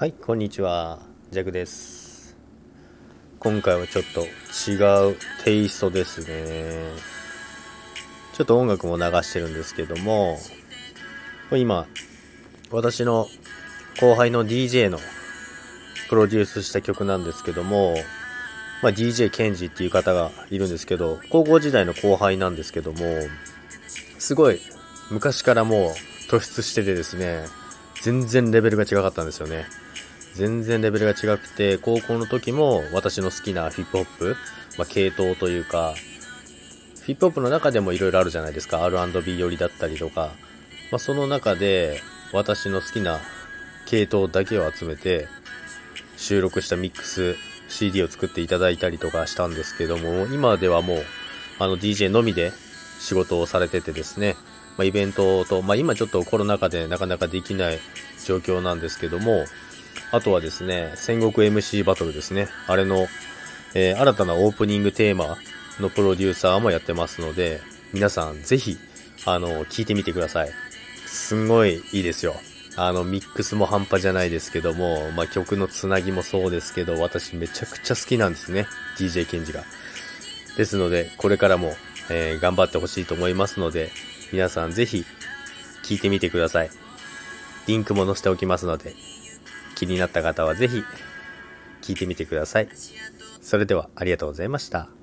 はい、こんにちは。ジャクです。今回はちょっと違うテイストですね。ちょっと音楽も流してるんですけども、これ今、私の後輩の DJ のプロデュースした曲なんですけども、まあ、DJ ケンジっていう方がいるんですけど、高校時代の後輩なんですけども、すごい昔からもう突出しててですね、全然レベルが違かったんですよね。全然レベルが違くて、高校の時も私の好きなヒップホップ、まあ、系統というか、ヒップホップの中でも色々あるじゃないですか。R&B 寄りだったりとか。まあ、その中で私の好きな系統だけを集めて収録したミックス CD を作っていただいたりとかしたんですけども、今ではもうあの DJ のみで仕事をされててですね、まあ、イベントと、まあ、今ちょっとコロナ禍でなかなかできない状況なんですけども、あとはですね、戦国 MC バトルですね。あれの、えー新たなオープニングテーマのプロデューサーもやってますので、皆さんぜひ、あの、聞いてみてください。すんごいいいですよ。あの、ミックスも半端じゃないですけども、まあ、曲のつなぎもそうですけど、私めちゃくちゃ好きなんですね。DJ ケンジが。ですので、これからも、えー頑張ってほしいと思いますので、皆さんぜひ、聞いてみてください。リンクも載せておきますので、気になった方はぜひ、聞いてみてください。それでは、ありがとうございました。